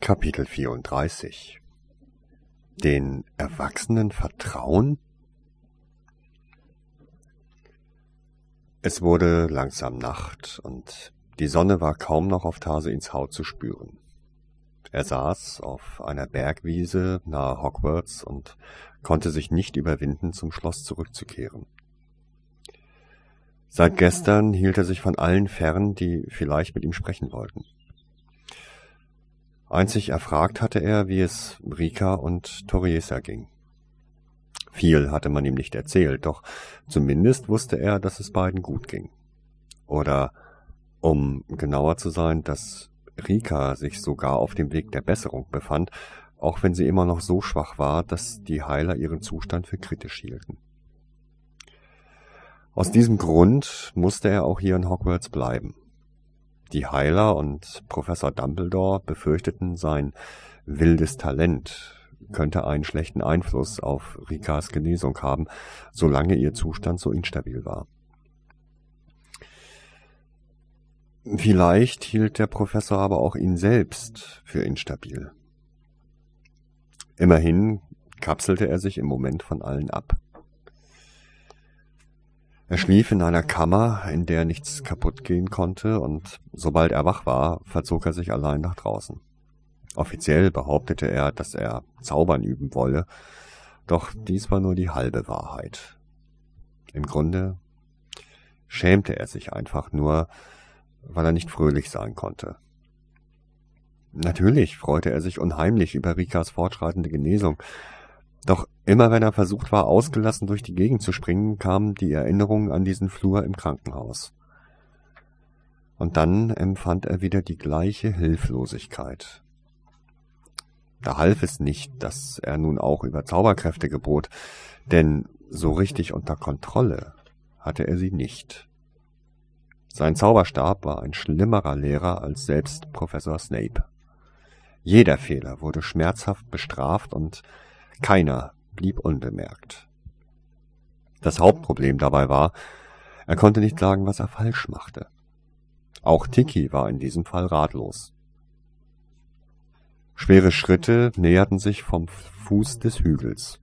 Kapitel 34 Den Erwachsenen vertrauen? Es wurde langsam Nacht und die Sonne war kaum noch auf Tarseins Haut zu spüren. Er saß auf einer Bergwiese nahe Hogwarts und konnte sich nicht überwinden, zum Schloss zurückzukehren. Seit gestern hielt er sich von allen fern, die vielleicht mit ihm sprechen wollten. Einzig erfragt hatte er, wie es Rika und Toriesa ging. Viel hatte man ihm nicht erzählt, doch zumindest wusste er, dass es beiden gut ging. Oder, um genauer zu sein, dass Rika sich sogar auf dem Weg der Besserung befand, auch wenn sie immer noch so schwach war, dass die Heiler ihren Zustand für kritisch hielten. Aus diesem Grund musste er auch hier in Hogwarts bleiben. Die Heiler und Professor Dumbledore befürchteten, sein wildes Talent könnte einen schlechten Einfluss auf Rikas Genesung haben, solange ihr Zustand so instabil war. Vielleicht hielt der Professor aber auch ihn selbst für instabil. Immerhin kapselte er sich im Moment von allen ab. Er schlief in einer Kammer, in der nichts kaputt gehen konnte, und sobald er wach war, verzog er sich allein nach draußen. Offiziell behauptete er, dass er Zaubern üben wolle, doch dies war nur die halbe Wahrheit. Im Grunde schämte er sich einfach nur, weil er nicht fröhlich sein konnte. Natürlich freute er sich unheimlich über Rikas fortschreitende Genesung, doch immer wenn er versucht war, ausgelassen durch die Gegend zu springen, kamen die Erinnerungen an diesen Flur im Krankenhaus. Und dann empfand er wieder die gleiche Hilflosigkeit. Da half es nicht, dass er nun auch über Zauberkräfte gebot, denn so richtig unter Kontrolle hatte er sie nicht. Sein Zauberstab war ein schlimmerer Lehrer als selbst Professor Snape. Jeder Fehler wurde schmerzhaft bestraft und keiner blieb unbemerkt. Das Hauptproblem dabei war, er konnte nicht sagen, was er falsch machte. Auch Tiki war in diesem Fall ratlos. Schwere Schritte näherten sich vom Fuß des Hügels.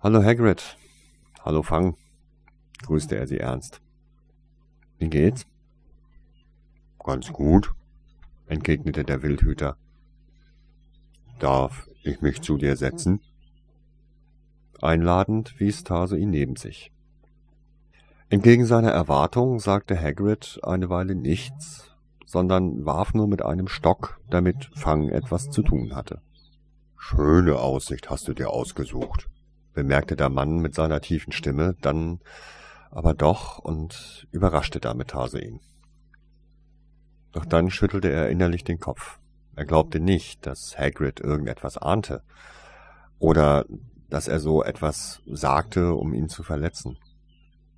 Hallo Hagrid. Hallo Fang, grüßte er sie ernst. Wie geht's? Ganz gut, entgegnete der Wildhüter. Darf ich mich zu dir setzen? Einladend wies Tase ihn neben sich. Entgegen seiner Erwartung sagte Hagrid eine Weile nichts, sondern warf nur mit einem Stock, damit Fang etwas zu tun hatte. Schöne Aussicht hast du dir ausgesucht, bemerkte der Mann mit seiner tiefen Stimme, dann aber doch und überraschte damit Hase ihn. Doch dann schüttelte er innerlich den Kopf. Er glaubte nicht, dass Hagrid irgendetwas ahnte oder dass er so etwas sagte, um ihn zu verletzen.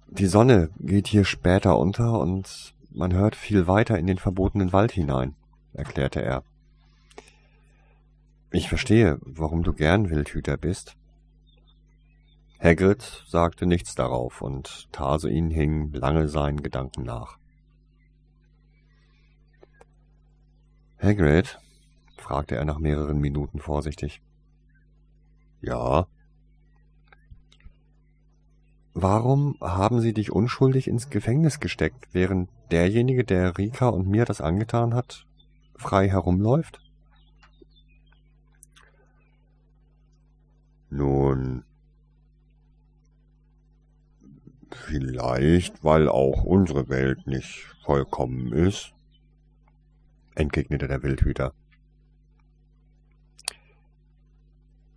Die Sonne geht hier später unter und man hört viel weiter in den verbotenen Wald hinein, erklärte er. Ich verstehe, warum du gern Wildhüter bist. Hagrid sagte nichts darauf, und Tarsuin hing lange seinen Gedanken nach. Hagrid, fragte er nach mehreren Minuten vorsichtig. Ja. Warum haben Sie dich unschuldig ins Gefängnis gesteckt, während derjenige, der Rika und mir das angetan hat, frei herumläuft? Nun, vielleicht, weil auch unsere Welt nicht vollkommen ist, entgegnete der Wildhüter.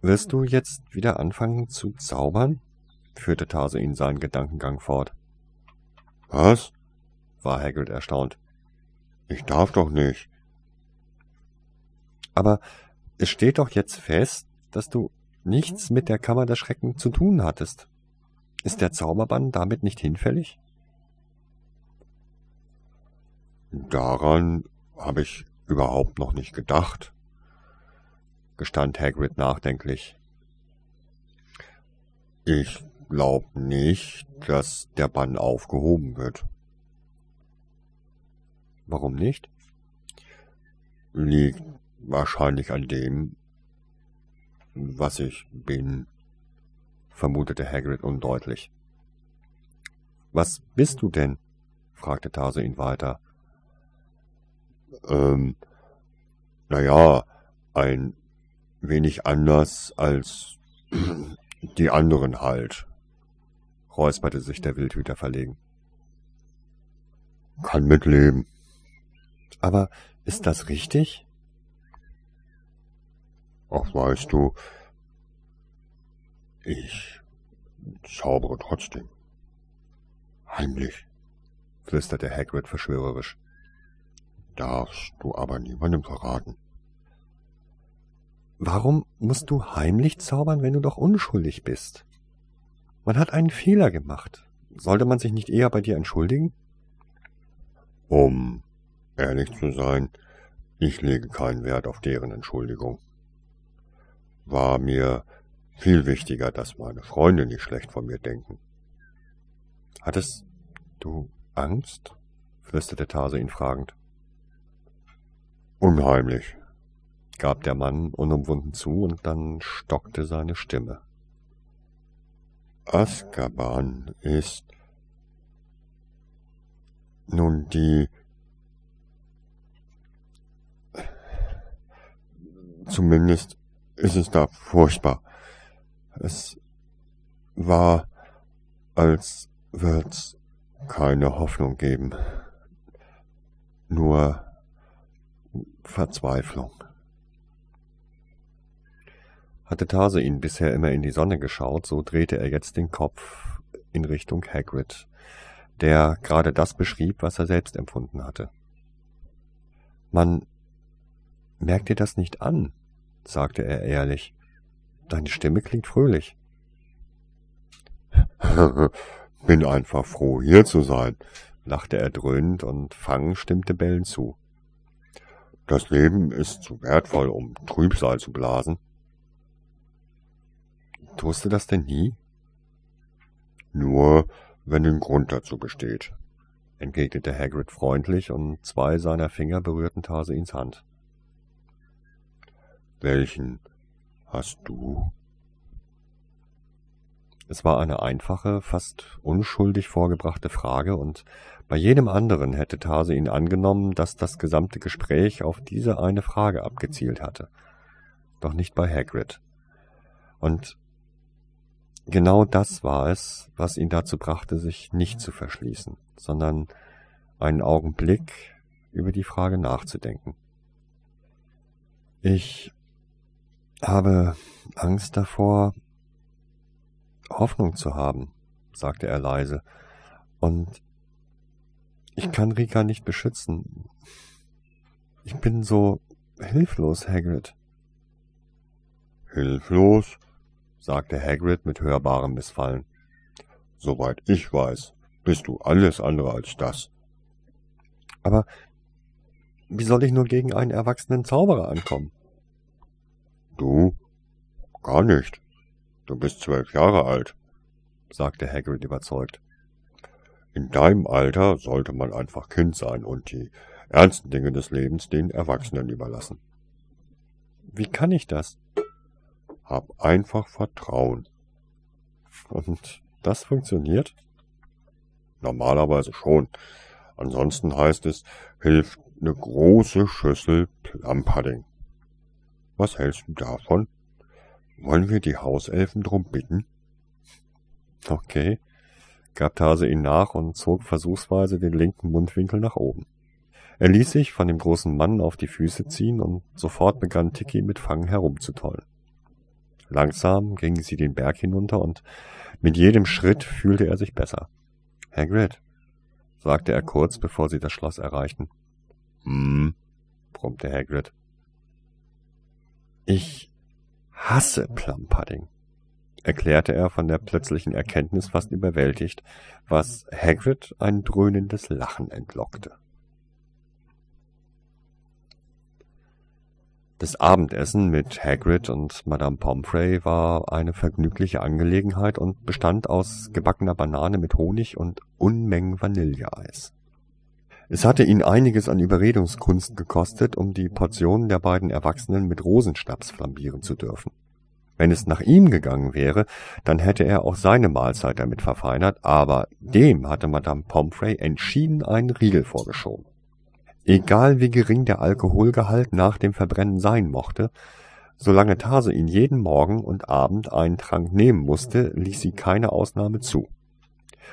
Wirst du jetzt wieder anfangen zu zaubern? führte Tarsuin seinen Gedankengang fort. Was? war Hagrid erstaunt. Ich darf doch nicht. Aber es steht doch jetzt fest, dass du nichts mit der Kammer der Schrecken zu tun hattest. Ist der Zauberbann damit nicht hinfällig? Daran habe ich überhaupt noch nicht gedacht, gestand Hagrid nachdenklich. Ich glaub nicht, dass der Bann aufgehoben wird. Warum nicht? liegt wahrscheinlich an dem, was ich bin, vermutete Hagrid undeutlich. Was bist du denn? fragte Tase ihn weiter. Ähm, naja, ein wenig anders als die anderen halt, räusperte sich der Wildhüter verlegen. Kann mitleben. Aber ist das richtig? Ach, weißt du, ich zaubere trotzdem. Heimlich, flüsterte Hagrid verschwörerisch. Darfst du aber niemandem verraten. Warum musst du heimlich zaubern, wenn du doch unschuldig bist? Man hat einen Fehler gemacht. Sollte man sich nicht eher bei dir entschuldigen? Um ehrlich zu sein, ich lege keinen Wert auf deren Entschuldigung. War mir viel wichtiger, dass meine Freunde nicht schlecht von mir denken. Hattest du Angst? flüsterte Tase ihn fragend. Unheimlich, gab der Mann unumwunden zu, und dann stockte seine Stimme. Azkaban ist nun die zumindest ist es da furchtbar. Es war, als wird's keine Hoffnung geben. Nur Verzweiflung. Hatte Tase ihn bisher immer in die Sonne geschaut, so drehte er jetzt den Kopf in Richtung Hagrid, der gerade das beschrieb, was er selbst empfunden hatte. Man merkt dir das nicht an, sagte er ehrlich. Deine Stimme klingt fröhlich. Bin einfach froh, hier zu sein, lachte er dröhnend und Fang stimmte Bellen zu. Das Leben ist zu wertvoll, um Trübsal zu blasen. Tust du das denn nie? Nur, wenn ein Grund dazu besteht, entgegnete Hagrid freundlich, und zwei seiner Finger berührten Tarseins Hand. Welchen hast du? Es war eine einfache, fast unschuldig vorgebrachte Frage, und bei jedem anderen hätte Tase ihn angenommen, dass das gesamte Gespräch auf diese eine Frage abgezielt hatte. Doch nicht bei Hagrid. Und genau das war es, was ihn dazu brachte, sich nicht zu verschließen, sondern einen Augenblick über die Frage nachzudenken. Ich habe Angst davor, Hoffnung zu haben, sagte er leise, und ich kann Rika nicht beschützen. Ich bin so hilflos, Hagrid. Hilflos? Sagte Hagrid mit hörbarem Missfallen. Soweit ich weiß, bist du alles andere als das. Aber wie soll ich nur gegen einen erwachsenen Zauberer ankommen? Du? Gar nicht. Du bist zwölf Jahre alt, sagte Hagrid überzeugt. In deinem Alter sollte man einfach Kind sein und die ernsten Dinge des Lebens den Erwachsenen überlassen. Wie kann ich das? Hab einfach Vertrauen. Und das funktioniert? Normalerweise schon. Ansonsten heißt es, hilft eine große Schüssel Plumpudding. Was hältst du davon? Wollen wir die Hauselfen drum bitten? Okay, gab Tase ihn nach und zog versuchsweise den linken Mundwinkel nach oben. Er ließ sich von dem großen Mann auf die Füße ziehen und sofort begann Tiki mit Fang herumzutollen. Langsam gingen sie den Berg hinunter und mit jedem Schritt fühlte er sich besser. Hagrid, sagte er kurz, bevor sie das Schloss erreichten. Hm, brummte Hagrid. Ich hasse Plum-Pudding, erklärte er von der plötzlichen Erkenntnis fast überwältigt, was Hagrid ein dröhnendes Lachen entlockte. Das Abendessen mit Hagrid und Madame Pomfrey war eine vergnügliche Angelegenheit und bestand aus gebackener Banane mit Honig und Unmengen Vanilleeis. Es hatte ihn einiges an Überredungskunst gekostet, um die Portionen der beiden Erwachsenen mit Rosenschnaps flambieren zu dürfen. Wenn es nach ihm gegangen wäre, dann hätte er auch seine Mahlzeit damit verfeinert, aber dem hatte Madame Pomfrey entschieden einen Riegel vorgeschoben. Egal wie gering der Alkoholgehalt nach dem Verbrennen sein mochte, solange Tase ihn jeden Morgen und Abend einen Trank nehmen musste, ließ sie keine Ausnahme zu.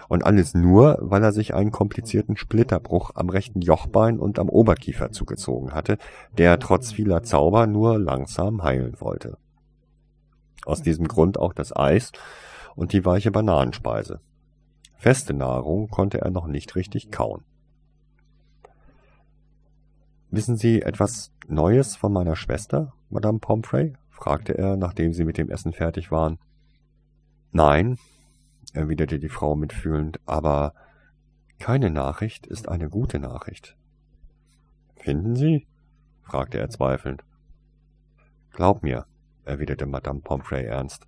Und alles nur, weil er sich einen komplizierten Splitterbruch am rechten Jochbein und am Oberkiefer zugezogen hatte, der trotz vieler Zauber nur langsam heilen wollte. Aus diesem Grund auch das Eis und die weiche Bananenspeise. Feste Nahrung konnte er noch nicht richtig kauen. Wissen Sie etwas Neues von meiner Schwester, Madame Pomfrey? fragte er, nachdem sie mit dem Essen fertig waren. Nein, erwiderte die Frau mitfühlend, aber keine Nachricht ist eine gute Nachricht. Finden Sie? fragte er zweifelnd. Glaub mir, erwiderte Madame Pomfrey ernst.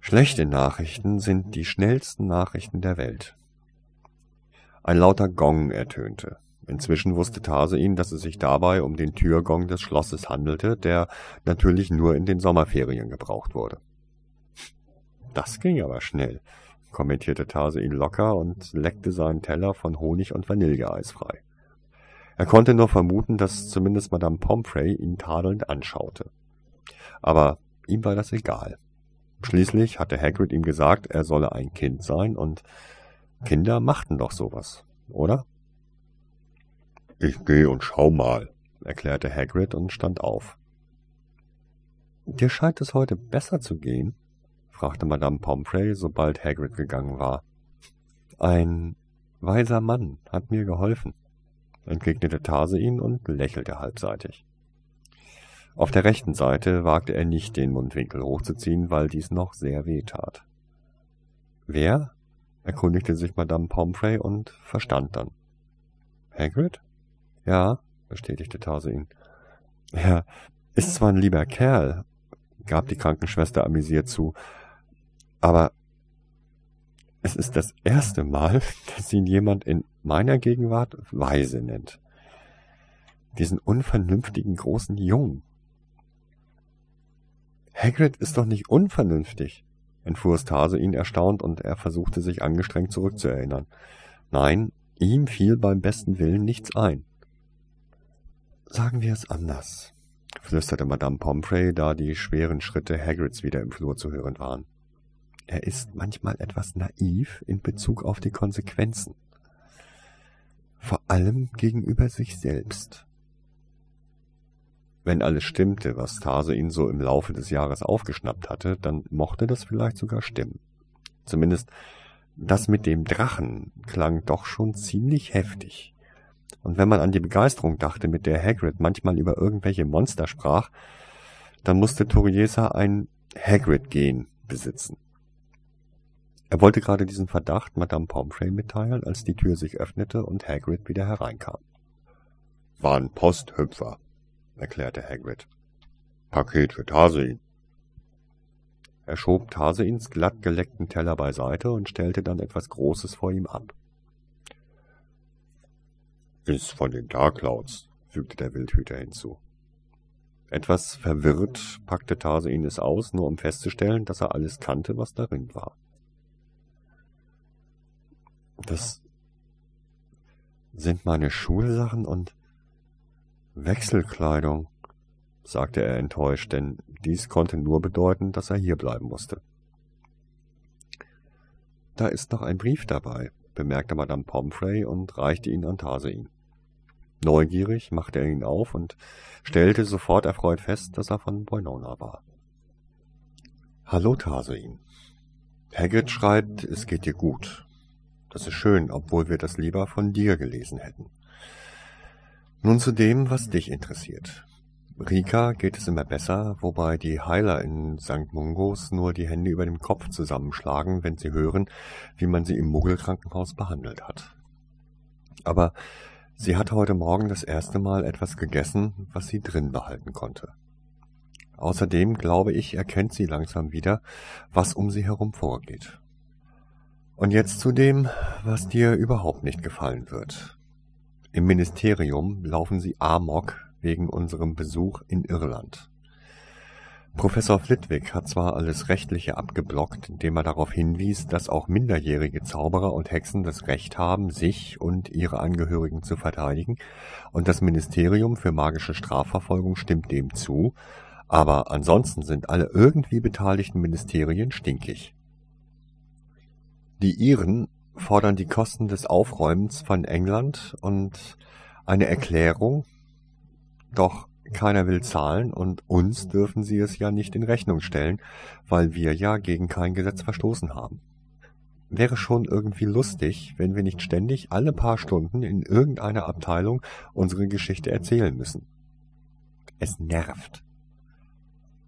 Schlechte Nachrichten sind die schnellsten Nachrichten der Welt. Ein lauter Gong ertönte. Inzwischen wusste Tarsein, dass es sich dabei um den Türgong des Schlosses handelte, der natürlich nur in den Sommerferien gebraucht wurde. Das ging aber schnell, kommentierte Tarsein locker und leckte seinen Teller von Honig und Vanilleeis frei. Er konnte nur vermuten, dass zumindest Madame Pomfrey ihn tadelnd anschaute. Aber ihm war das egal. Schließlich hatte Hagrid ihm gesagt, er solle ein Kind sein, und Kinder machten doch sowas, oder? Ich geh und schau mal, erklärte Hagrid und stand auf. Dir scheint es heute besser zu gehen? fragte Madame Pomfrey, sobald Hagrid gegangen war. Ein weiser Mann hat mir geholfen, entgegnete Tarsein und lächelte halbseitig. Auf der rechten Seite wagte er nicht, den Mundwinkel hochzuziehen, weil dies noch sehr weh tat. Wer? erkundigte sich Madame Pomfrey und verstand dann. Hagrid? Ja, bestätigte Tarsin. Er ist zwar ein lieber Kerl, gab die Krankenschwester amüsiert zu, aber es ist das erste Mal, dass ihn jemand in meiner Gegenwart Weise nennt. Diesen unvernünftigen großen Jungen. Hagrid ist doch nicht unvernünftig, entfuhr Stase ihn erstaunt und er versuchte sich angestrengt zurückzuerinnern. Nein, ihm fiel beim besten Willen nichts ein. Sagen wir es anders, flüsterte Madame Pomfrey, da die schweren Schritte Hagrids wieder im Flur zu hören waren. Er ist manchmal etwas naiv in Bezug auf die Konsequenzen. Vor allem gegenüber sich selbst. Wenn alles stimmte, was Tase ihn so im Laufe des Jahres aufgeschnappt hatte, dann mochte das vielleicht sogar stimmen. Zumindest das mit dem Drachen klang doch schon ziemlich heftig. Und wenn man an die Begeisterung dachte, mit der Hagrid manchmal über irgendwelche Monster sprach, dann musste Toriesa ein Hagrid-Gen besitzen. Er wollte gerade diesen Verdacht Madame Pomfrey mitteilen, als die Tür sich öffnete und Hagrid wieder hereinkam. Waren Posthüpfer, erklärte Hagrid. Paket für Tarsein. Er schob Tarseins glatt geleckten Teller beiseite und stellte dann etwas Großes vor ihm ab. Ist von den Darkclouds, fügte der Wildhüter hinzu. Etwas verwirrt packte Tarsein es aus, nur um festzustellen, dass er alles kannte, was darin war. Das sind meine Schulsachen und Wechselkleidung, sagte er enttäuscht, denn dies konnte nur bedeuten, dass er hierbleiben musste. Da ist noch ein Brief dabei, bemerkte Madame Pomfrey und reichte ihn an Tarsein. Neugierig machte er ihn auf und stellte sofort erfreut fest, dass er von Boinona war. Hallo, Tarsein. Hagrid schreibt, es geht dir gut. Das ist schön, obwohl wir das lieber von dir gelesen hätten. Nun zu dem, was dich interessiert. Rika geht es immer besser, wobei die Heiler in St. Mungos nur die Hände über dem Kopf zusammenschlagen, wenn sie hören, wie man sie im Muggelkrankenhaus behandelt hat. Aber sie hat heute Morgen das erste Mal etwas gegessen, was sie drin behalten konnte. Außerdem glaube ich, erkennt sie langsam wieder, was um sie herum vorgeht. Und jetzt zu dem, was dir überhaupt nicht gefallen wird. Im Ministerium laufen sie amok wegen unserem Besuch in Irland. Professor Flitwick hat zwar alles Rechtliche abgeblockt, indem er darauf hinwies, dass auch minderjährige Zauberer und Hexen das Recht haben, sich und ihre Angehörigen zu verteidigen, und das Ministerium für magische Strafverfolgung stimmt dem zu, aber ansonsten sind alle irgendwie beteiligten Ministerien stinkig. Die Iren fordern die Kosten des Aufräumens von England und eine Erklärung, doch keiner will zahlen und uns dürfen sie es ja nicht in Rechnung stellen, weil wir ja gegen kein Gesetz verstoßen haben. Wäre schon irgendwie lustig, wenn wir nicht ständig alle paar Stunden in irgendeiner Abteilung unsere Geschichte erzählen müssen. Es nervt.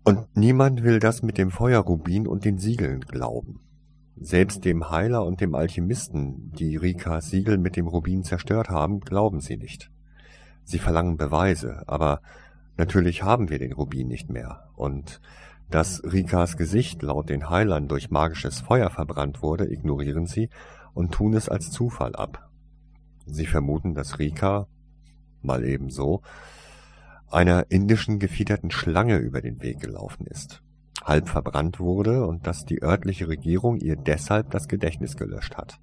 Und niemand will das mit dem Feuerrubin und den Siegeln glauben. Selbst dem Heiler und dem Alchemisten, die Rikas Siegel mit dem Rubin zerstört haben, glauben sie nicht. Sie verlangen Beweise, aber Natürlich haben wir den Rubin nicht mehr, und dass Rikas Gesicht laut den Heilern durch magisches Feuer verbrannt wurde, ignorieren sie und tun es als Zufall ab. Sie vermuten, dass Rika, mal eben so, einer indischen gefiederten Schlange über den Weg gelaufen ist, halb verbrannt wurde und dass die örtliche Regierung ihr deshalb das Gedächtnis gelöscht hat.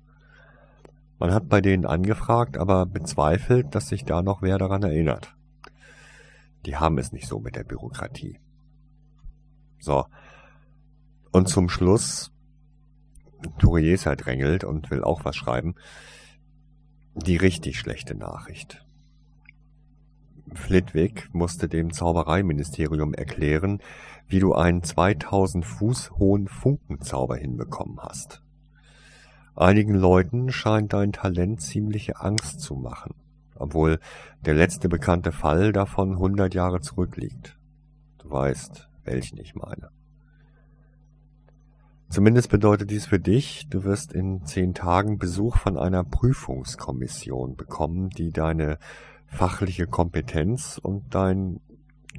Man hat bei denen angefragt, aber bezweifelt, dass sich da noch wer daran erinnert. Die haben es nicht so mit der Bürokratie. So. Und zum Schluss, Turiesa drängelt und will auch was schreiben. Die richtig schlechte Nachricht. Flitwick musste dem Zaubereiministerium erklären, wie du einen 2000 Fuß hohen Funkenzauber hinbekommen hast. Einigen Leuten scheint dein Talent ziemliche Angst zu machen obwohl der letzte bekannte Fall davon hundert Jahre zurückliegt. Du weißt, welchen ich meine. Zumindest bedeutet dies für dich, du wirst in zehn Tagen Besuch von einer Prüfungskommission bekommen, die deine fachliche Kompetenz und dein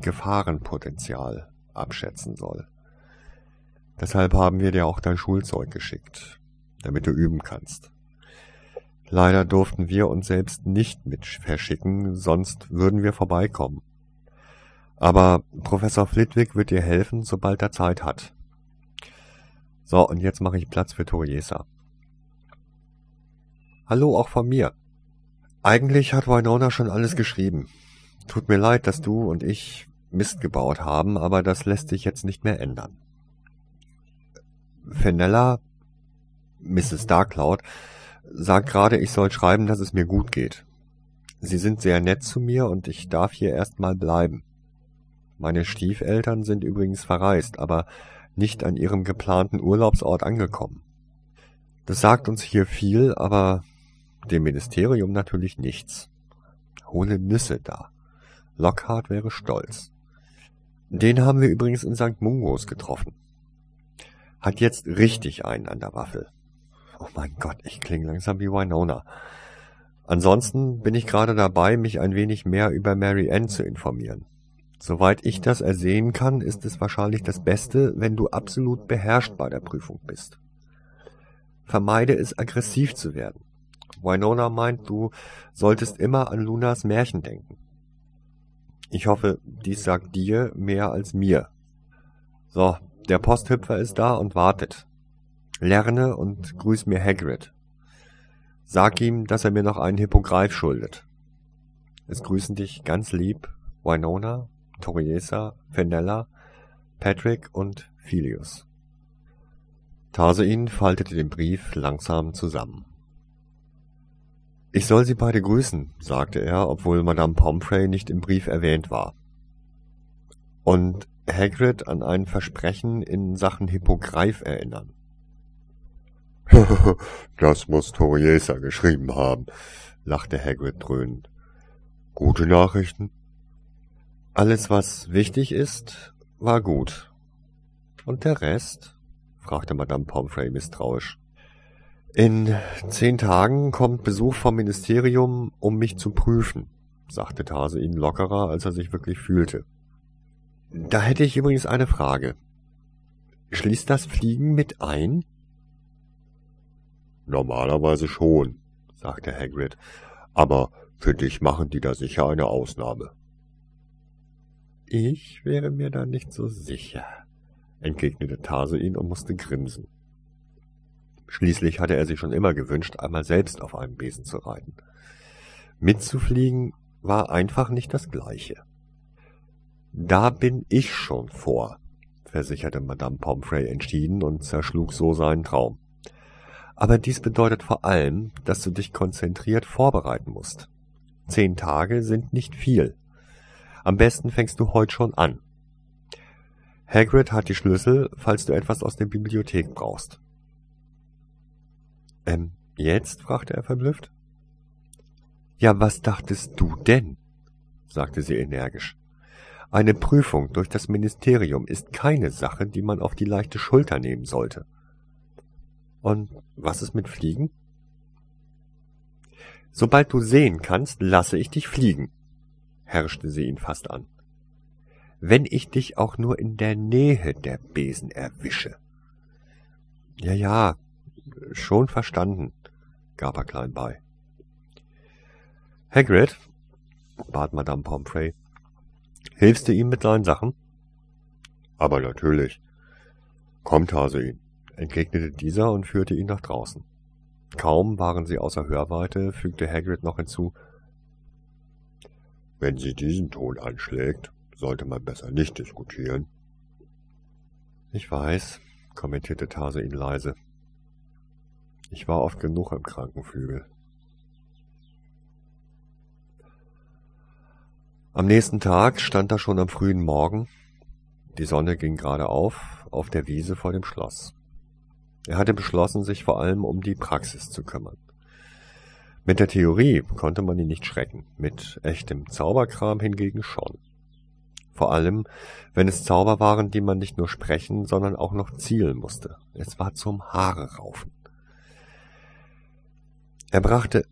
Gefahrenpotenzial abschätzen soll. Deshalb haben wir dir auch dein Schulzeug geschickt, damit du üben kannst. Leider durften wir uns selbst nicht mit verschicken, sonst würden wir vorbeikommen. Aber Professor Flitwick wird dir helfen, sobald er Zeit hat. So, und jetzt mache ich Platz für Toriesa. Hallo auch von mir. Eigentlich hat Winona schon alles geschrieben. Tut mir leid, dass du und ich Mist gebaut haben, aber das lässt sich jetzt nicht mehr ändern. Fenella, Mrs. Darkcloud, sagt gerade, ich soll schreiben, dass es mir gut geht. Sie sind sehr nett zu mir und ich darf hier erstmal bleiben. Meine Stiefeltern sind übrigens verreist, aber nicht an ihrem geplanten Urlaubsort angekommen. Das sagt uns hier viel, aber dem Ministerium natürlich nichts. Hohle Nüsse da. Lockhart wäre stolz. Den haben wir übrigens in St. Mungos getroffen. Hat jetzt richtig einen an der Waffel. Oh mein Gott, ich klinge langsam wie Winona. Ansonsten bin ich gerade dabei, mich ein wenig mehr über Mary Ann zu informieren. Soweit ich das ersehen kann, ist es wahrscheinlich das Beste, wenn du absolut beherrscht bei der Prüfung bist. Vermeide es, aggressiv zu werden. Winona meint, du solltest immer an Lunas Märchen denken. Ich hoffe, dies sagt dir mehr als mir. So, der Posthüpfer ist da und wartet. Lerne und grüß mir Hagrid. Sag ihm, dass er mir noch einen Hippogreif schuldet. Es grüßen dich ganz lieb Winona, Toriesa, Fenella, Patrick und Philius. Tarsein faltete den Brief langsam zusammen. Ich soll sie beide grüßen, sagte er, obwohl Madame Pomfrey nicht im Brief erwähnt war. Und Hagrid an ein Versprechen in Sachen Hippogreif erinnern. das muss Toriesa geschrieben haben, lachte Hagrid dröhnend. Gute Nachrichten? Alles, was wichtig ist, war gut. Und der Rest? fragte Madame Pomfrey misstrauisch. In zehn Tagen kommt Besuch vom Ministerium, um mich zu prüfen, sagte Tase ihn lockerer, als er sich wirklich fühlte. Da hätte ich übrigens eine Frage. Schließt das Fliegen mit ein? Normalerweise schon, sagte Hagrid. Aber Für dich machen die da sicher eine Ausnahme. Ich wäre mir da nicht so sicher, entgegnete Tarsuin und musste grinsen. Schließlich hatte er sich schon immer gewünscht, einmal selbst auf einem Besen zu reiten. Mitzufliegen war einfach nicht das Gleiche. Da bin ich schon vor, versicherte Madame Pomfrey entschieden und zerschlug so seinen Traum. Aber dies bedeutet vor allem, dass du dich konzentriert vorbereiten musst. Zehn Tage sind nicht viel. Am besten fängst du heute schon an. Hagrid hat die Schlüssel, falls du etwas aus der Bibliothek brauchst. Ähm, jetzt? fragte er verblüfft. Ja, was dachtest du denn? sagte sie energisch. Eine Prüfung durch das Ministerium ist keine Sache, die man auf die leichte Schulter nehmen sollte. Und was ist mit Fliegen? Sobald du sehen kannst, lasse ich dich fliegen, herrschte sie ihn fast an. Wenn ich dich auch nur in der Nähe der Besen erwische. Ja, ja, Schon verstanden, gab er klein bei. Hagrid, bat Madame Pomfrey, hilfst du ihm mit seinen Sachen? Aber natürlich. Kommt, Hase entgegnete dieser und führte ihn nach draußen. Kaum waren sie außer Hörweite, fügte Hagrid noch hinzu, wenn sie diesen Ton anschlägt, sollte man besser nicht diskutieren. Ich weiß, kommentierte Tase ihn leise. Ich war oft genug im Krankenflügel. Am nächsten Tag stand er schon am frühen Morgen. Die Sonne ging gerade auf, auf der Wiese vor dem Schloss. Er hatte beschlossen, sich vor allem um die Praxis zu kümmern. Mit der Theorie konnte man ihn nicht schrecken, mit echtem Zauberkram hingegen schon. Vor allem, wenn es Zauber waren, die man nicht nur sprechen, sondern auch noch zielen musste. Es war zum Haare raufen. Er brachte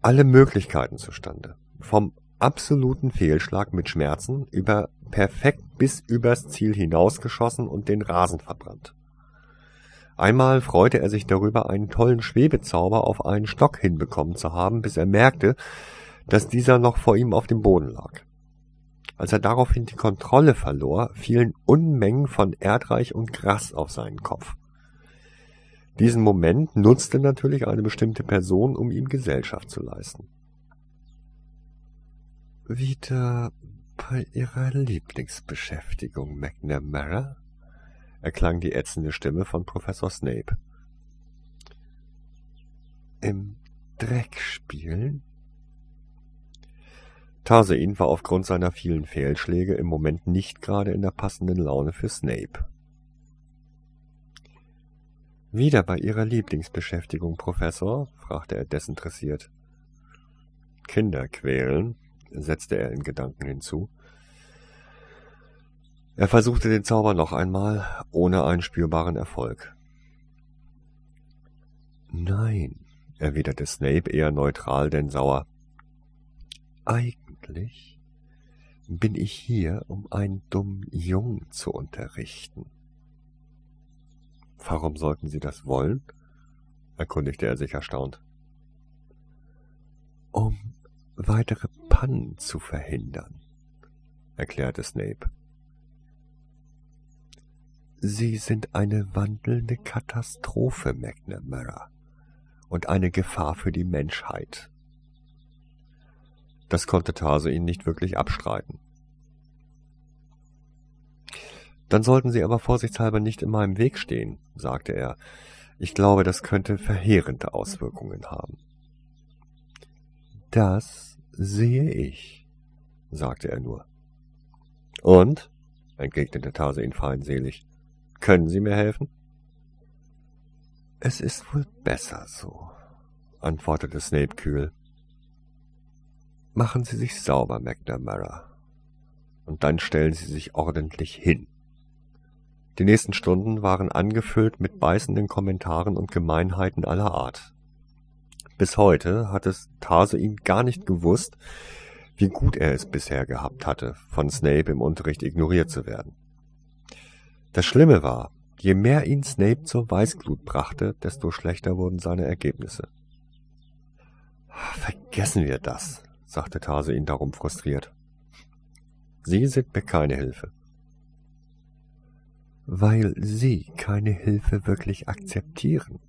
alle Möglichkeiten zustande. Vom absoluten Fehlschlag mit Schmerzen über perfekt bis übers Ziel hinausgeschossen und den Rasen verbrannt. Einmal freute er sich darüber, einen tollen Schwebezauber auf einen Stock hinbekommen zu haben, bis er merkte, dass dieser noch vor ihm auf dem Boden lag. Als er daraufhin die Kontrolle verlor, fielen Unmengen von Erdreich und Gras auf seinen Kopf. Diesen Moment nutzte natürlich eine bestimmte Person, um ihm Gesellschaft zu leisten. Wieder bei Ihrer Lieblingsbeschäftigung, McNamara? Erklang die ätzende Stimme von Professor Snape. Im Dreck spielen? Tarsein war aufgrund seiner vielen Fehlschläge im Moment nicht gerade in der passenden Laune für Snape. Wieder bei Ihrer Lieblingsbeschäftigung, Professor? fragte er desinteressiert. Kinder quälen, setzte er in Gedanken hinzu. Er versuchte den Zauber noch einmal, ohne einen spürbaren Erfolg. Nein, erwiderte Snape eher neutral denn sauer. Eigentlich bin ich hier, um einen dummen Jungen zu unterrichten. Warum sollten Sie das wollen? erkundigte er sich erstaunt. Um weitere Pannen zu verhindern, erklärte Snape. Sie sind eine wandelnde Katastrophe, McNamara, und eine Gefahr für die Menschheit. Das konnte Tase ihn nicht wirklich abstreiten. Dann sollten Sie aber vorsichtshalber nicht in meinem Weg stehen, sagte er. Ich glaube, das könnte verheerende Auswirkungen haben. Das sehe ich, sagte er nur. Und? entgegnete Tase ihn feindselig. Können Sie mir helfen? Es ist wohl besser so, antwortete Snape kühl. Machen Sie sich sauber, McNamara, und dann stellen Sie sich ordentlich hin. Die nächsten Stunden waren angefüllt mit beißenden Kommentaren und Gemeinheiten aller Art. Bis heute hat es Tarsuin gar nicht gewusst, wie gut er es bisher gehabt hatte, von Snape im Unterricht ignoriert zu werden. Das Schlimme war, je mehr ihn Snape zur Weißglut brachte, desto schlechter wurden seine Ergebnisse. Vergessen wir das, sagte Tase ihn darum frustriert. Sie sind mir keine Hilfe. Weil Sie keine Hilfe wirklich akzeptieren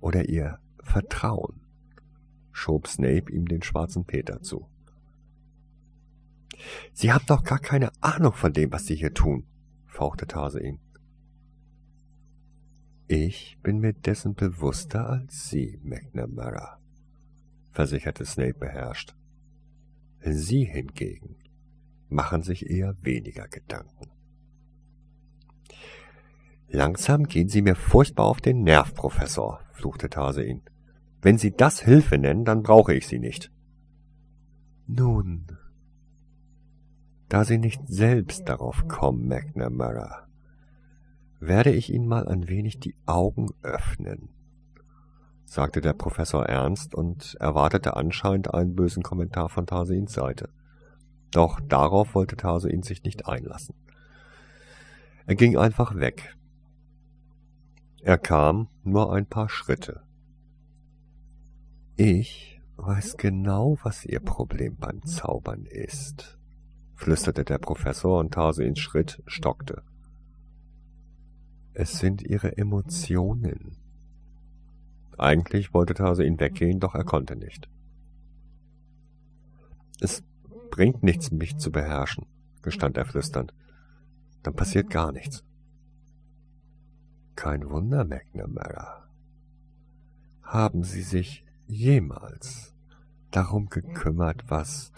oder ihr vertrauen, schob Snape ihm den schwarzen Peter zu. Sie haben doch gar keine Ahnung von dem, was Sie hier tun, fauchte Tase ihn. Ich bin mir dessen bewusster als Sie, McNamara, versicherte Snape beherrscht. Sie hingegen machen sich eher weniger Gedanken. Langsam gehen Sie mir furchtbar auf den Nerv, Professor, fluchte Tase ihn. Wenn Sie das Hilfe nennen, dann brauche ich Sie nicht. Nun, da Sie nicht selbst darauf kommen, McNamara, werde ich Ihnen mal ein wenig die Augen öffnen, sagte der Professor ernst und erwartete anscheinend einen bösen Kommentar von Tarseins Seite. Doch darauf wollte Tarsein sich nicht einlassen. Er ging einfach weg. Er kam nur ein paar Schritte. Ich weiß genau, was Ihr Problem beim Zaubern ist, flüsterte der Professor und Tarseins Schritt stockte. Es sind ihre Emotionen. Eigentlich wollte Tase ihn weggehen, doch er konnte nicht. Es bringt nichts, mich zu beherrschen, gestand er flüsternd. Dann passiert gar nichts. Kein Wunder, McNamara. Haben Sie sich jemals darum gekümmert, was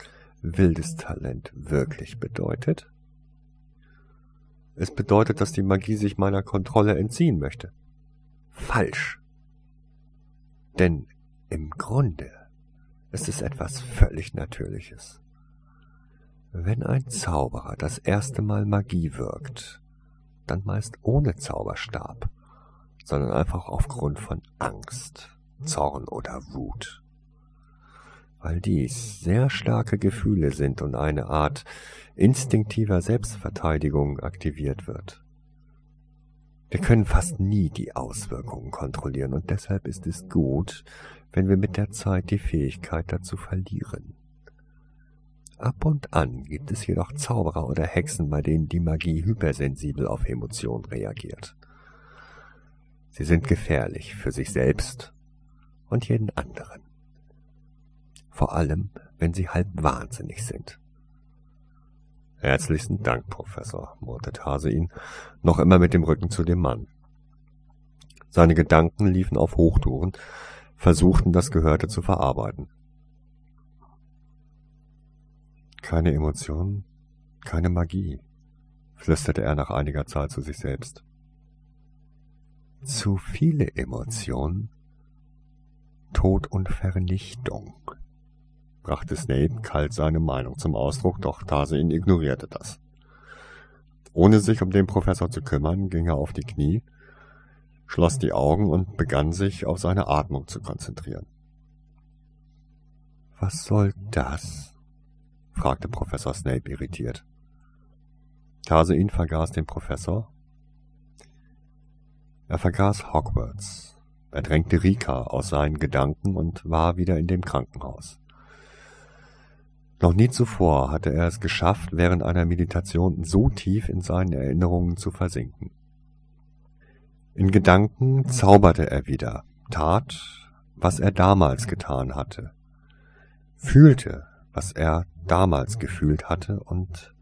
wildes Talent wirklich bedeutet? Es bedeutet, dass die Magie sich meiner Kontrolle entziehen möchte. Falsch. Denn im Grunde ist es etwas völlig Natürliches. Wenn ein Zauberer das erste Mal Magie wirkt, dann meist ohne Zauberstab, sondern einfach aufgrund von Angst, Zorn oder Wut. Weil dies sehr starke Gefühle sind und eine Art instinktiver Selbstverteidigung aktiviert wird. Wir können fast nie die Auswirkungen kontrollieren und deshalb ist es gut, wenn wir mit der Zeit die Fähigkeit dazu verlieren. Ab und an gibt es jedoch Zauberer oder Hexen, bei denen die Magie hypersensibel auf Emotionen reagiert. Sie sind gefährlich für sich selbst und jeden anderen. Vor allem, wenn sie halb wahnsinnig sind. Herzlichsten Dank, Professor, murrte Hase ihn, noch immer mit dem Rücken zu dem Mann. Seine Gedanken liefen auf Hochtouren, versuchten das Gehörte zu verarbeiten. Keine Emotionen, keine Magie, flüsterte er nach einiger Zeit zu sich selbst. Zu viele Emotionen, Tod und Vernichtung, brachte Snape kalt seine Meinung zum Ausdruck, doch Tarsin ignorierte das. Ohne sich um den Professor zu kümmern, ging er auf die Knie, schloss die Augen und begann sich auf seine Atmung zu konzentrieren. Was soll das? fragte Professor Snape irritiert. Tarsein vergaß den Professor. Er vergaß Hogwarts. Er drängte Rika aus seinen Gedanken und war wieder in dem Krankenhaus. Noch nie zuvor hatte er es geschafft, während einer Meditation so tief in seinen Erinnerungen zu versinken. In Gedanken zauberte er wieder, tat, was er damals getan hatte, fühlte, was er damals gefühlt hatte und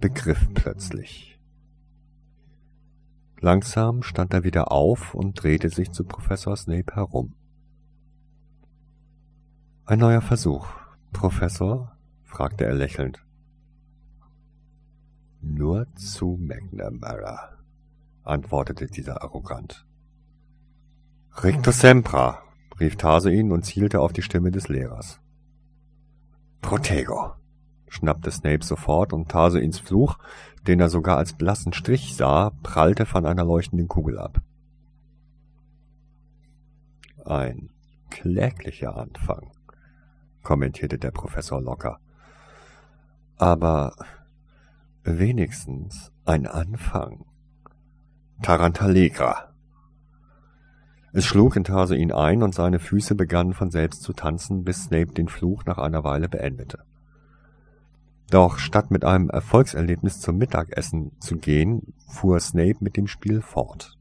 begriff plötzlich. Langsam stand er wieder auf und drehte sich zu Professor Snape herum. Ein neuer Versuch, Professor? fragte er lächelnd. Nur zu McNamara, antwortete dieser arrogant. Rictus Sempra, rief Tase ihn und zielte auf die Stimme des Lehrers. Protego, schnappte Snape sofort und Tarseins Fluch, den er sogar als blassen Strich sah, prallte von einer leuchtenden Kugel ab. Ein kläglicher Anfang, kommentierte der Professor locker. Aber wenigstens ein Anfang. Tarantalegra. Es schlug in Tarsoin ein und seine Füße begannen von selbst zu tanzen, bis Snape den Fluch nach einer Weile beendete. Doch statt mit einem Erfolgserlebnis zum Mittagessen zu gehen, fuhr Snape mit dem Spiel fort.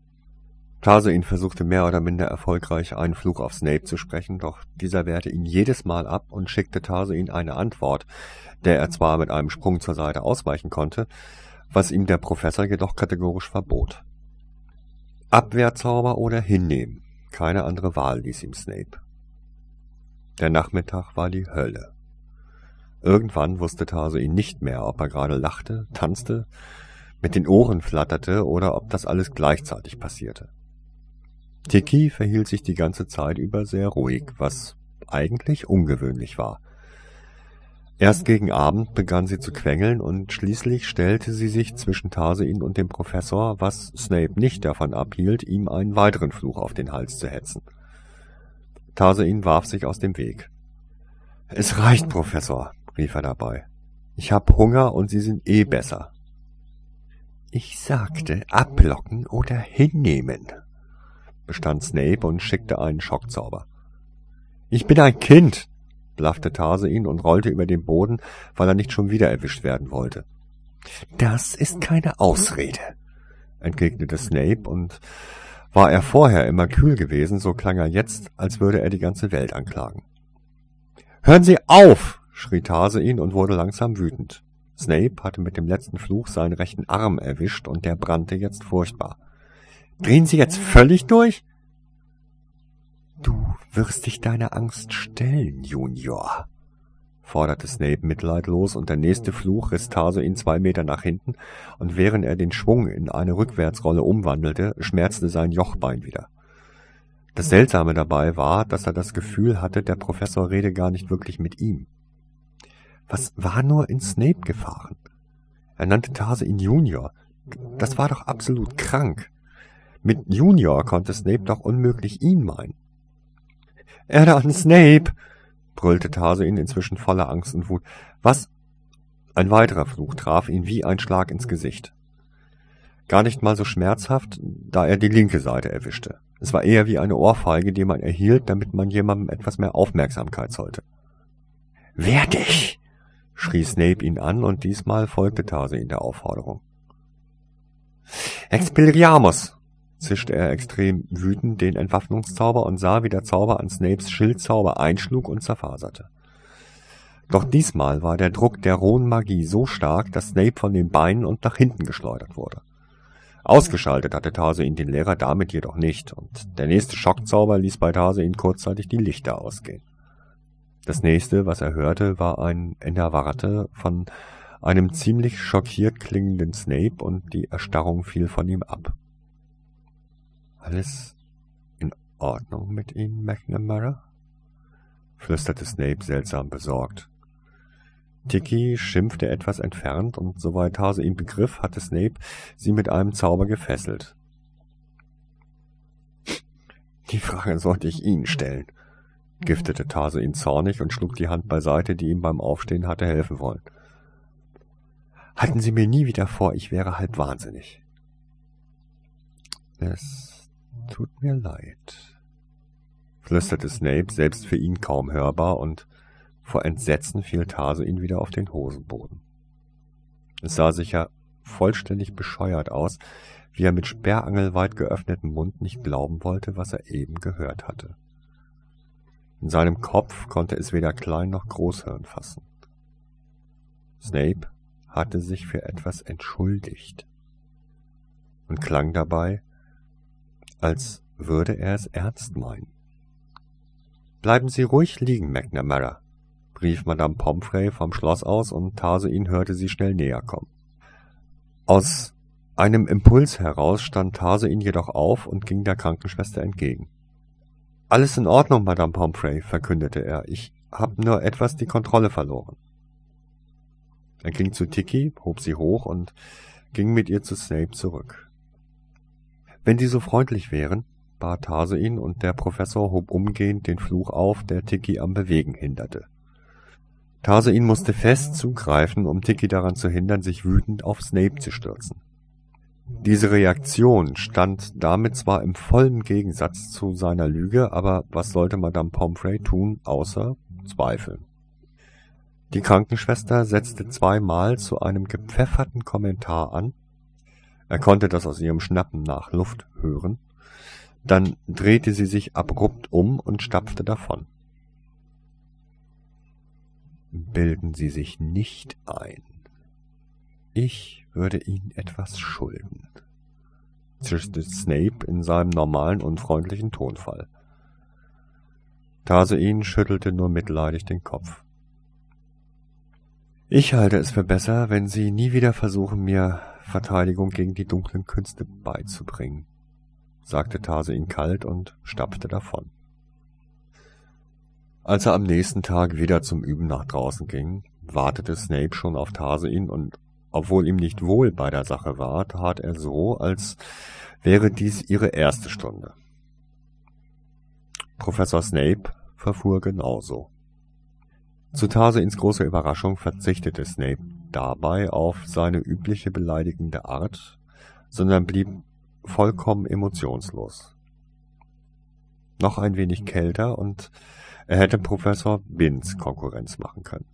Tarsoin versuchte mehr oder minder erfolgreich einen Fluch auf Snape zu sprechen, doch dieser wehrte ihn jedes Mal ab und schickte Tarsoin eine Antwort, der er zwar mit einem Sprung zur Seite ausweichen konnte, was ihm der Professor jedoch kategorisch verbot. Abwehrzauber oder hinnehmen, keine andere Wahl ließ ihm Snape. Der Nachmittag war die Hölle. Irgendwann wusste Tarsoin nicht mehr, ob er gerade lachte, tanzte, mit den Ohren flatterte oder ob das alles gleichzeitig passierte. Tiki verhielt sich die ganze Zeit über sehr ruhig, was eigentlich ungewöhnlich war. Erst gegen Abend begann sie zu quengeln und schließlich stellte sie sich zwischen Tarsein und dem Professor, was Snape nicht davon abhielt, ihm einen weiteren Fluch auf den Hals zu hetzen. Tarsein warf sich aus dem Weg. Es reicht, Professor, rief er dabei. Ich hab Hunger und Sie sind eh besser. Ich sagte ablocken oder hinnehmen, bestand Snape und schickte einen Schockzauber. Ich bin ein Kind, blaffte Tarsein und rollte über den Boden, weil er nicht schon wieder erwischt werden wollte. Das ist keine Ausrede, entgegnete Snape, und war er vorher immer kühl gewesen, so klang er jetzt, als würde er die ganze Welt anklagen. Hören Sie auf! schrie Tarsein und wurde langsam wütend. Snape hatte mit dem letzten Fluch seinen rechten Arm erwischt und der brannte jetzt furchtbar. Drehen Sie jetzt völlig durch? Du wirst dich deiner Angst stellen, Junior, forderte Snape mitleidlos, und der nächste Fluch riss Taso ihn zwei Meter nach hinten, und während er den Schwung in eine Rückwärtsrolle umwandelte, schmerzte sein Jochbein wieder. Das Seltsame dabei war, dass er das Gefühl hatte, der Professor rede gar nicht wirklich mit ihm. Was war nur in Snape gefahren? Er nannte Tase ihn Junior. Das war doch absolut krank. Mit Junior konnte Snape doch unmöglich ihn meinen. Erde an Snape! brüllte Tarsoin inzwischen voller Angst und Wut. Was? Ein weiterer Fluch traf ihn wie ein Schlag ins Gesicht. Gar nicht mal so schmerzhaft, da er die linke Seite erwischte. Es war eher wie eine Ohrfeige, die man erhielt, damit man jemandem etwas mehr Aufmerksamkeit sollte. Wehr dich! schrie Snape ihn an, und diesmal folgte Tarsoin der Aufforderung. Expelliarmus! Zischte er extrem wütend den Entwaffnungszauber und sah, wie der Zauber an Snapes Schildzauber einschlug und zerfaserte. Doch diesmal war der Druck der rohen Magie so stark, dass Snape von den Beinen und nach hinten geschleudert wurde. Ausgeschaltet hatte Tarsoin den Lehrer damit jedoch nicht, und der nächste Schockzauber ließ bei Tarsoin kurzzeitig die Lichter ausgehen. Das nächste, was er hörte, war ein Enervarte von einem ziemlich schockiert klingenden Snape, und die Erstarrung fiel von ihm ab. Alles in Ordnung mit Ihnen, McNamara? flüsterte Snape seltsam besorgt. Tiki schimpfte etwas entfernt, und soweit Hase ihn begriff, hatte Snape sie mit einem Zauber gefesselt. Die Frage sollte ich Ihnen stellen, giftete Tase ihn zornig und schlug die Hand beiseite, die ihm beim Aufstehen hatte helfen wollen. Halten Sie mir nie wieder vor, ich wäre halb wahnsinnig. Es Tut mir leid, flüsterte Snape, selbst für ihn kaum hörbar, und vor Entsetzen fiel Taso ihn wieder auf den Hosenboden. Es sah sicher vollständig bescheuert aus, wie er mit sperrangelweit geöffnetem Mund nicht glauben wollte, was er eben gehört hatte. In seinem Kopf konnte es weder Klein noch Großhirn fassen. Snape hatte sich für etwas entschuldigt und klang dabei, als würde er es ernst meinen. Bleiben Sie ruhig liegen, McNamara, rief Madame Pomfrey vom Schloss aus und Tarsoin hörte sie schnell näher kommen. Aus einem Impuls heraus stand Tarsoin jedoch auf und ging der Krankenschwester entgegen. Alles in Ordnung, Madame Pomfrey, verkündete er. Ich hab nur etwas die Kontrolle verloren. Er ging zu Tiki, hob sie hoch und ging mit ihr zu Snape zurück. Wenn Sie so freundlich wären, bat Hase ihn, und der Professor hob umgehend den Fluch auf, der Tiki am Bewegen hinderte. Tarsein musste fest zugreifen, um Tiki daran zu hindern, sich wütend auf Snape zu stürzen. Diese Reaktion stand damit zwar im vollen Gegensatz zu seiner Lüge, aber was sollte Madame Pomfrey tun, außer zweifeln? Die Krankenschwester setzte zweimal zu einem gepfefferten Kommentar an, er konnte das aus ihrem Schnappen nach Luft hören, dann drehte sie sich abrupt um und stapfte davon. Bilden Sie sich nicht ein. Ich würde Ihnen etwas schulden, zischte Snape in seinem normalen unfreundlichen Tonfall. Tarsein schüttelte nur mitleidig den Kopf. Ich halte es für besser, wenn Sie nie wieder versuchen, mir Verteidigung gegen die dunklen Künste beizubringen, sagte Tarsein kalt und stapfte davon. Als er am nächsten Tag wieder zum Üben nach draußen ging, wartete Snape schon auf Tarsein und obwohl ihm nicht wohl bei der Sache war, tat er so, als wäre dies ihre erste Stunde. Professor Snape verfuhr genauso. Zu Tarseins großer Überraschung verzichtete Snape dabei auf seine übliche beleidigende Art, sondern blieb vollkommen emotionslos. Noch ein wenig kälter und er hätte Professor Binz Konkurrenz machen können.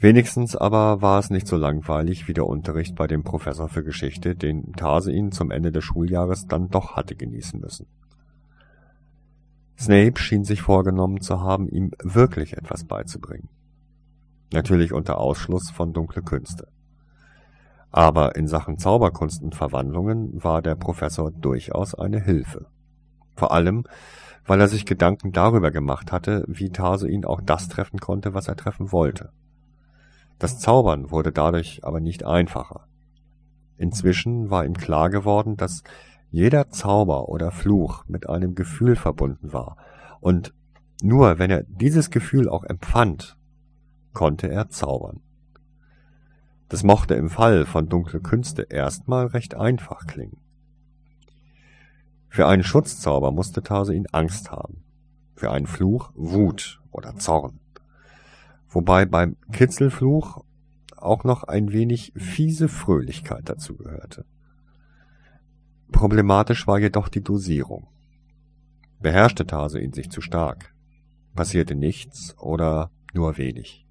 Wenigstens aber war es nicht so langweilig wie der Unterricht bei dem Professor für Geschichte, den Tarsein zum Ende des Schuljahres dann doch hatte genießen müssen. Snape schien sich vorgenommen zu haben, ihm wirklich etwas beizubringen. Natürlich unter Ausschluss von dunkle Künste. Aber in Sachen Zauberkunst und Verwandlungen war der Professor durchaus eine Hilfe. Vor allem, weil er sich Gedanken darüber gemacht hatte, wie Tase ihn auch das treffen konnte, was er treffen wollte. Das Zaubern wurde dadurch aber nicht einfacher. Inzwischen war ihm klar geworden, dass jeder Zauber oder Fluch mit einem Gefühl verbunden war, und nur wenn er dieses Gefühl auch empfand, konnte er zaubern. Das mochte im Fall von dunkle Künste erstmal recht einfach klingen. Für einen Schutzzauber musste Tarsein Angst haben, für einen Fluch Wut oder Zorn. Wobei beim Kitzelfluch auch noch ein wenig fiese Fröhlichkeit dazu gehörte. Problematisch war jedoch die Dosierung. Beherrschte Tase ihn sich zu stark, passierte nichts oder nur wenig.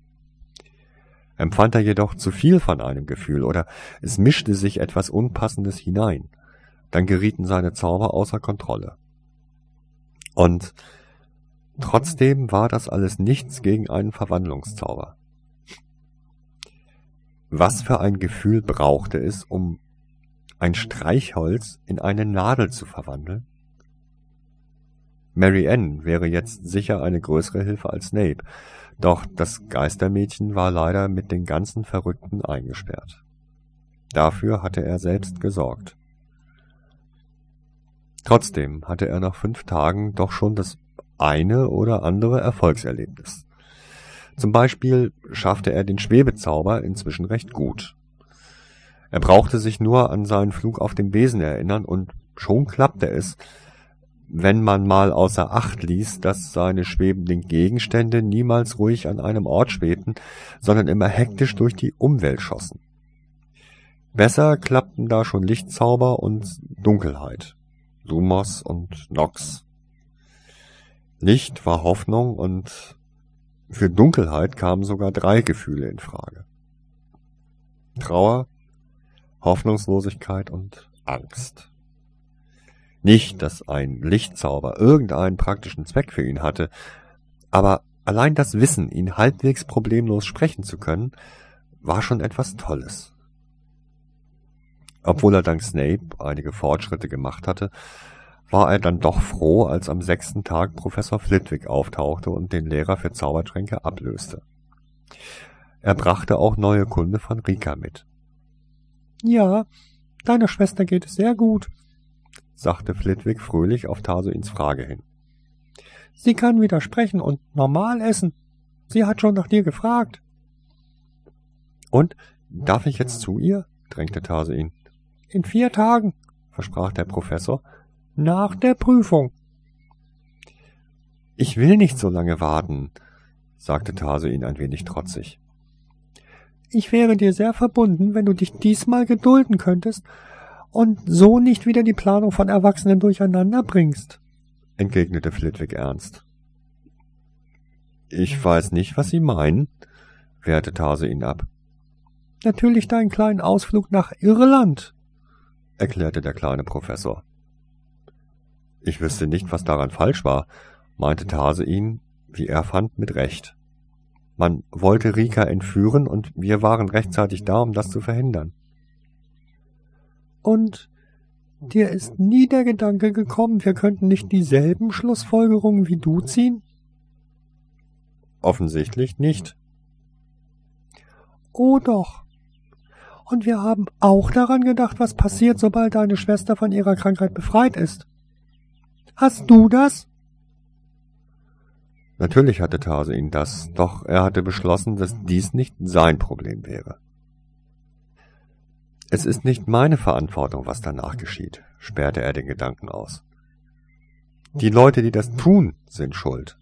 Empfand er jedoch zu viel von einem Gefühl oder es mischte sich etwas Unpassendes hinein, dann gerieten seine Zauber außer Kontrolle. Und trotzdem war das alles nichts gegen einen Verwandlungszauber. Was für ein Gefühl brauchte es, um ein Streichholz in eine Nadel zu verwandeln? Mary Ann wäre jetzt sicher eine größere Hilfe als Snape, doch das Geistermädchen war leider mit den ganzen Verrückten eingesperrt. Dafür hatte er selbst gesorgt. Trotzdem hatte er nach fünf Tagen doch schon das eine oder andere Erfolgserlebnis. Zum Beispiel schaffte er den Schwebezauber inzwischen recht gut. Er brauchte sich nur an seinen Flug auf dem Besen erinnern und schon klappte es, wenn man mal außer Acht ließ, dass seine schwebenden Gegenstände niemals ruhig an einem Ort schwebten, sondern immer hektisch durch die Umwelt schossen. Besser klappten da schon Lichtzauber und Dunkelheit, Lumos und Nox. Licht war Hoffnung und für Dunkelheit kamen sogar drei Gefühle in Frage. Trauer, Hoffnungslosigkeit und Angst. Nicht, dass ein Lichtzauber irgendeinen praktischen Zweck für ihn hatte, aber allein das Wissen, ihn halbwegs problemlos sprechen zu können, war schon etwas Tolles. Obwohl er dank Snape einige Fortschritte gemacht hatte, war er dann doch froh, als am sechsten Tag Professor Flitwick auftauchte und den Lehrer für Zaubertränke ablöste. Er brachte auch neue Kunde von Rika mit. Ja, deiner Schwester geht es sehr gut, sagte Flitwick fröhlich auf Tarsoins Frage hin. Sie kann wieder sprechen und normal essen. Sie hat schon nach dir gefragt. Und darf ich jetzt zu ihr? drängte Tarsoin. In vier Tagen, versprach der Professor, nach der Prüfung. Ich will nicht so lange warten, sagte Tarsoin ein wenig trotzig. Ich wäre dir sehr verbunden, wenn du dich diesmal gedulden könntest und so nicht wieder die Planung von Erwachsenen durcheinander bringst, entgegnete Flitwick ernst. Ich weiß nicht, was Sie meinen, wehrte Tase ihn ab. Natürlich deinen kleinen Ausflug nach Irland, erklärte der kleine Professor. Ich wüsste nicht, was daran falsch war, meinte Tase ihn, wie er fand, mit Recht. Man wollte Rika entführen und wir waren rechtzeitig da, um das zu verhindern. Und dir ist nie der Gedanke gekommen, wir könnten nicht dieselben Schlussfolgerungen wie du ziehen? Offensichtlich nicht. Oh doch. Und wir haben auch daran gedacht, was passiert, sobald deine Schwester von ihrer Krankheit befreit ist. Hast du das? Natürlich hatte Tase ihn das, doch er hatte beschlossen, dass dies nicht sein Problem wäre. Es ist nicht meine Verantwortung, was danach geschieht, sperrte er den Gedanken aus. Die Leute, die das tun, sind schuld.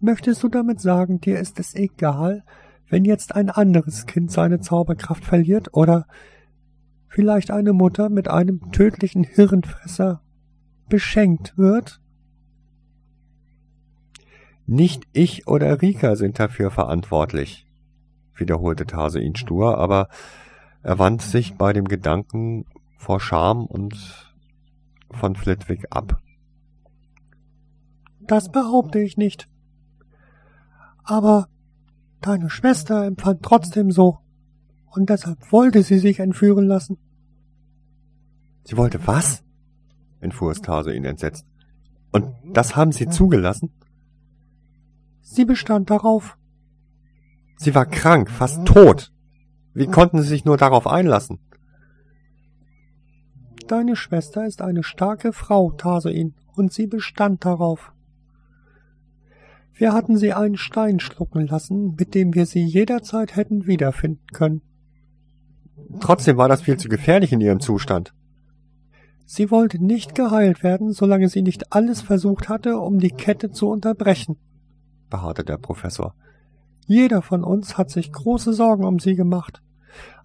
Möchtest du damit sagen, dir ist es egal, wenn jetzt ein anderes Kind seine Zauberkraft verliert oder vielleicht eine Mutter mit einem tödlichen Hirnfresser beschenkt wird? Nicht ich oder Rika sind dafür verantwortlich, wiederholte Tase ihn stur, aber er wandte sich bei dem Gedanken vor Scham und von Flitwick ab. Das behaupte ich nicht. Aber deine Schwester empfand trotzdem so, und deshalb wollte sie sich entführen lassen. Sie wollte was? entfuhr Stase ihn entsetzt. Und das haben Sie zugelassen? Sie bestand darauf. Sie war krank, fast tot. Wie konnten Sie sich nur darauf einlassen? Deine Schwester ist eine starke Frau, Tasein, und sie bestand darauf. Wir hatten sie einen Stein schlucken lassen, mit dem wir sie jederzeit hätten wiederfinden können. Trotzdem war das viel zu gefährlich in ihrem Zustand. Sie wollte nicht geheilt werden, solange sie nicht alles versucht hatte, um die Kette zu unterbrechen, beharrte der Professor. Jeder von uns hat sich große Sorgen um sie gemacht.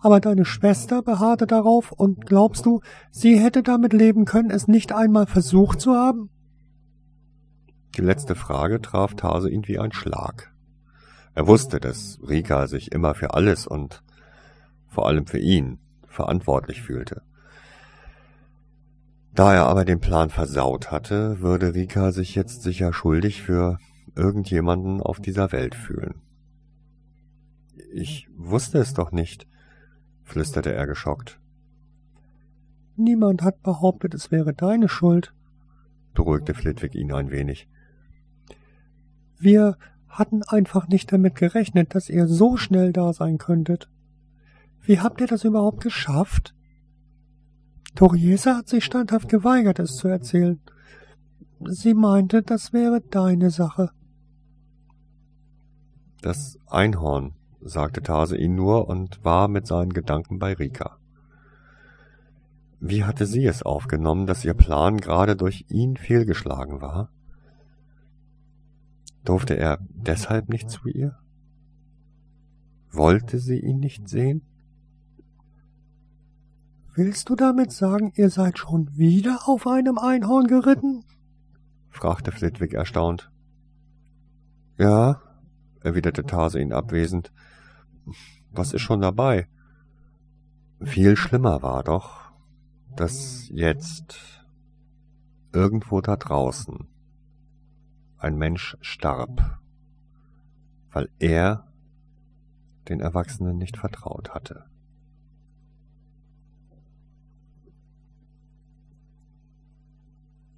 Aber deine Schwester beharrte darauf, und glaubst du, sie hätte damit leben können, es nicht einmal versucht zu haben? Die letzte Frage traf Tase ihn wie ein Schlag. Er wusste, dass Rika sich immer für alles und vor allem für ihn verantwortlich fühlte. Da er aber den Plan versaut hatte, würde Rika sich jetzt sicher schuldig für irgendjemanden auf dieser Welt fühlen. Ich wusste es doch nicht, flüsterte er geschockt. Niemand hat behauptet, es wäre deine Schuld, beruhigte Flitwick ihn ein wenig. Wir hatten einfach nicht damit gerechnet, dass ihr so schnell da sein könntet. Wie habt ihr das überhaupt geschafft? Toriesa hat sich standhaft geweigert, es zu erzählen. Sie meinte, das wäre deine Sache. Das Einhorn, sagte Tase ihn nur und war mit seinen Gedanken bei Rika. Wie hatte sie es aufgenommen, dass ihr Plan gerade durch ihn fehlgeschlagen war? Durfte er deshalb nicht zu ihr? Wollte sie ihn nicht sehen? Willst du damit sagen, ihr seid schon wieder auf einem Einhorn geritten? fragte Flitwick erstaunt. Ja, erwiderte Tase ihn abwesend. Was ist schon dabei? Viel schlimmer war doch, dass jetzt irgendwo da draußen ein Mensch starb, weil er den Erwachsenen nicht vertraut hatte.